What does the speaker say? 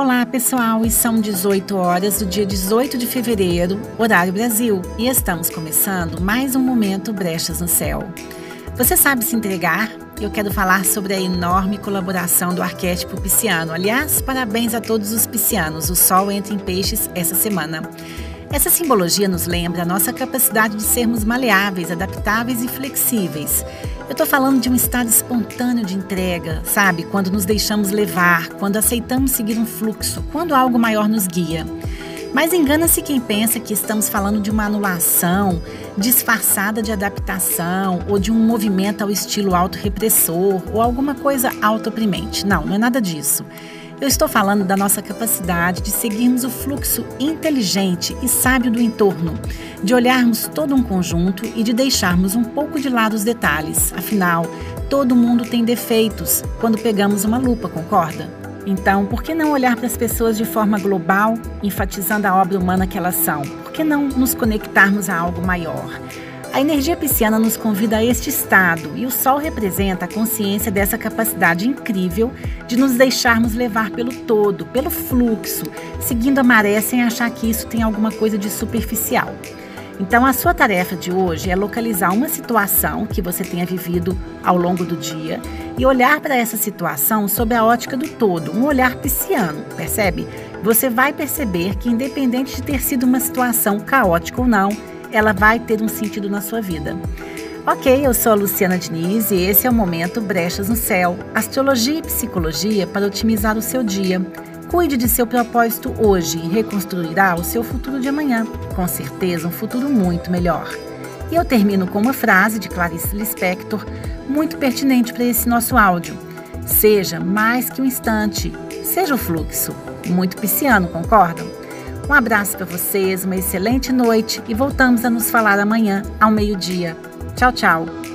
Olá, pessoal, e são 18 horas do dia 18 de fevereiro, horário Brasil, e estamos começando mais um momento Brechas no Céu. Você sabe se entregar? Eu quero falar sobre a enorme colaboração do arquétipo pisciano. Aliás, parabéns a todos os piscianos. O sol entra em peixes essa semana. Essa simbologia nos lembra a nossa capacidade de sermos maleáveis, adaptáveis e flexíveis. Eu estou falando de um estado espontâneo de entrega, sabe? Quando nos deixamos levar, quando aceitamos seguir um fluxo, quando algo maior nos guia. Mas engana-se quem pensa que estamos falando de uma anulação disfarçada de adaptação ou de um movimento ao estilo autorrepressor ou alguma coisa autooprimente. Não, não é nada disso. Eu estou falando da nossa capacidade de seguirmos o fluxo inteligente e sábio do entorno, de olharmos todo um conjunto e de deixarmos um pouco de lado os detalhes. Afinal, todo mundo tem defeitos quando pegamos uma lupa, concorda? Então, por que não olhar para as pessoas de forma global, enfatizando a obra humana que elas são? Por que não nos conectarmos a algo maior? A energia pisciana nos convida a este estado e o Sol representa a consciência dessa capacidade incrível de nos deixarmos levar pelo todo, pelo fluxo, seguindo a maré sem achar que isso tem alguma coisa de superficial. Então, a sua tarefa de hoje é localizar uma situação que você tenha vivido ao longo do dia e olhar para essa situação sob a ótica do todo, um olhar pisciano, percebe? Você vai perceber que, independente de ter sido uma situação caótica ou não, ela vai ter um sentido na sua vida. Ok, eu sou a Luciana Diniz e esse é o Momento Brechas no Céu, Astrologia e Psicologia para otimizar o seu dia. Cuide de seu propósito hoje e reconstruirá o seu futuro de amanhã. Com certeza, um futuro muito melhor. E eu termino com uma frase de Clarice Lispector, muito pertinente para esse nosso áudio. Seja mais que um instante, seja o fluxo. Muito pisciano, concordam? Um abraço para vocês, uma excelente noite e voltamos a nos falar amanhã ao meio-dia. Tchau, tchau.